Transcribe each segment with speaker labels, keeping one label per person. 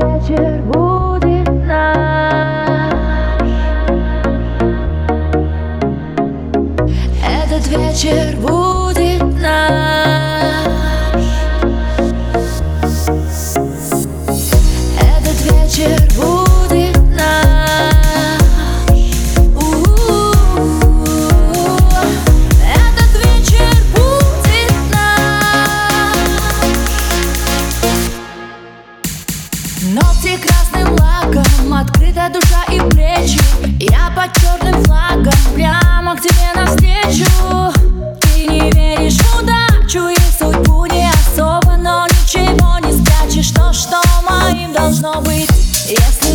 Speaker 1: вечер будет должно быть, если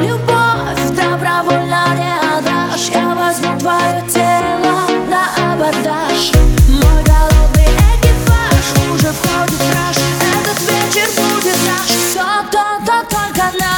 Speaker 1: любовь добровольно не отдашь. Я возьму твое тело на абордаж. Мой голодный экипаж уже входит в раж. Этот вечер будет наш. Все то, то, только наш.